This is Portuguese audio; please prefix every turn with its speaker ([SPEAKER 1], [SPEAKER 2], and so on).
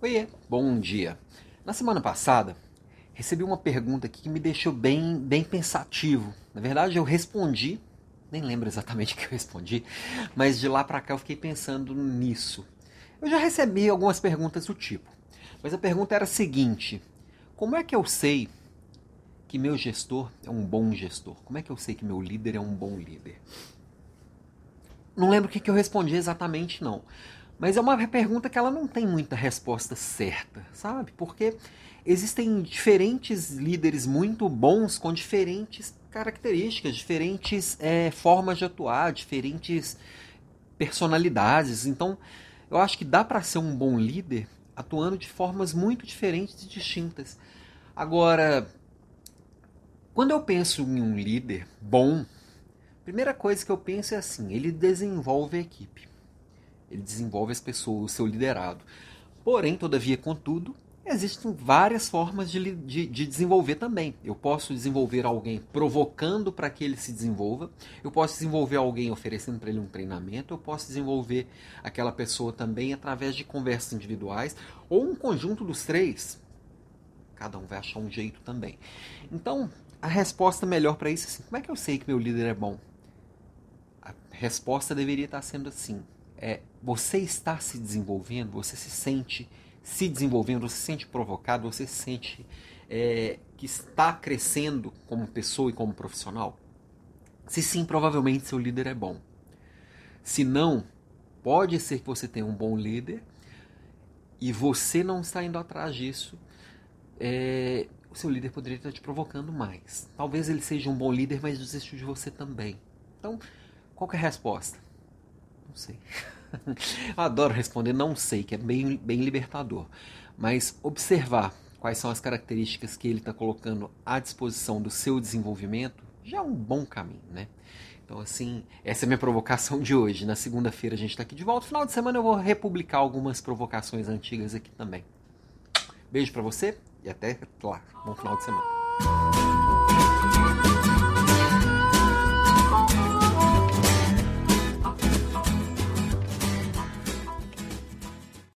[SPEAKER 1] Oiê, bom dia. Na semana passada, recebi uma pergunta aqui que me deixou bem, bem pensativo. Na verdade, eu respondi, nem lembro exatamente o que eu respondi, mas de lá para cá eu fiquei pensando nisso. Eu já recebi algumas perguntas do tipo, mas a pergunta era a seguinte: como é que eu sei que meu gestor é um bom gestor? Como é que eu sei que meu líder é um bom líder? Não lembro o que eu respondi exatamente, não. Mas é uma pergunta que ela não tem muita resposta certa, sabe? Porque existem diferentes líderes muito bons com diferentes características, diferentes é, formas de atuar, diferentes personalidades. Então, eu acho que dá para ser um bom líder atuando de formas muito diferentes e distintas. Agora, quando eu penso em um líder bom, a primeira coisa que eu penso é assim: ele desenvolve a equipe. Ele desenvolve as pessoas, o seu liderado. Porém, todavia, contudo, existem várias formas de, de, de, desenvolver também. Eu posso desenvolver alguém provocando para que ele se desenvolva, eu posso desenvolver alguém oferecendo para ele um treinamento, eu posso desenvolver aquela pessoa também através de conversas individuais ou um conjunto dos três. Cada um vai achar um jeito também. Então, a resposta melhor para isso é assim: como é que eu sei que meu líder é bom? A resposta deveria estar sendo assim: é, você está se desenvolvendo, você se sente se desenvolvendo, você se sente provocado, você se sente é, que está crescendo como pessoa e como profissional? Se sim, provavelmente seu líder é bom. Se não, pode ser que você tenha um bom líder e você não está indo atrás disso. É, o seu líder poderia estar te provocando mais. Talvez ele seja um bom líder, mas desistiu de você também. Então, qual é a resposta? Não sei. Adoro responder não sei, que é bem, bem libertador. Mas observar quais são as características que ele está colocando à disposição do seu desenvolvimento já é um bom caminho, né? Então, assim, essa é a minha provocação de hoje. Na segunda-feira a gente está aqui de volta. Final de semana eu vou republicar algumas provocações antigas aqui também. Beijo para você e até lá. Bom final de semana.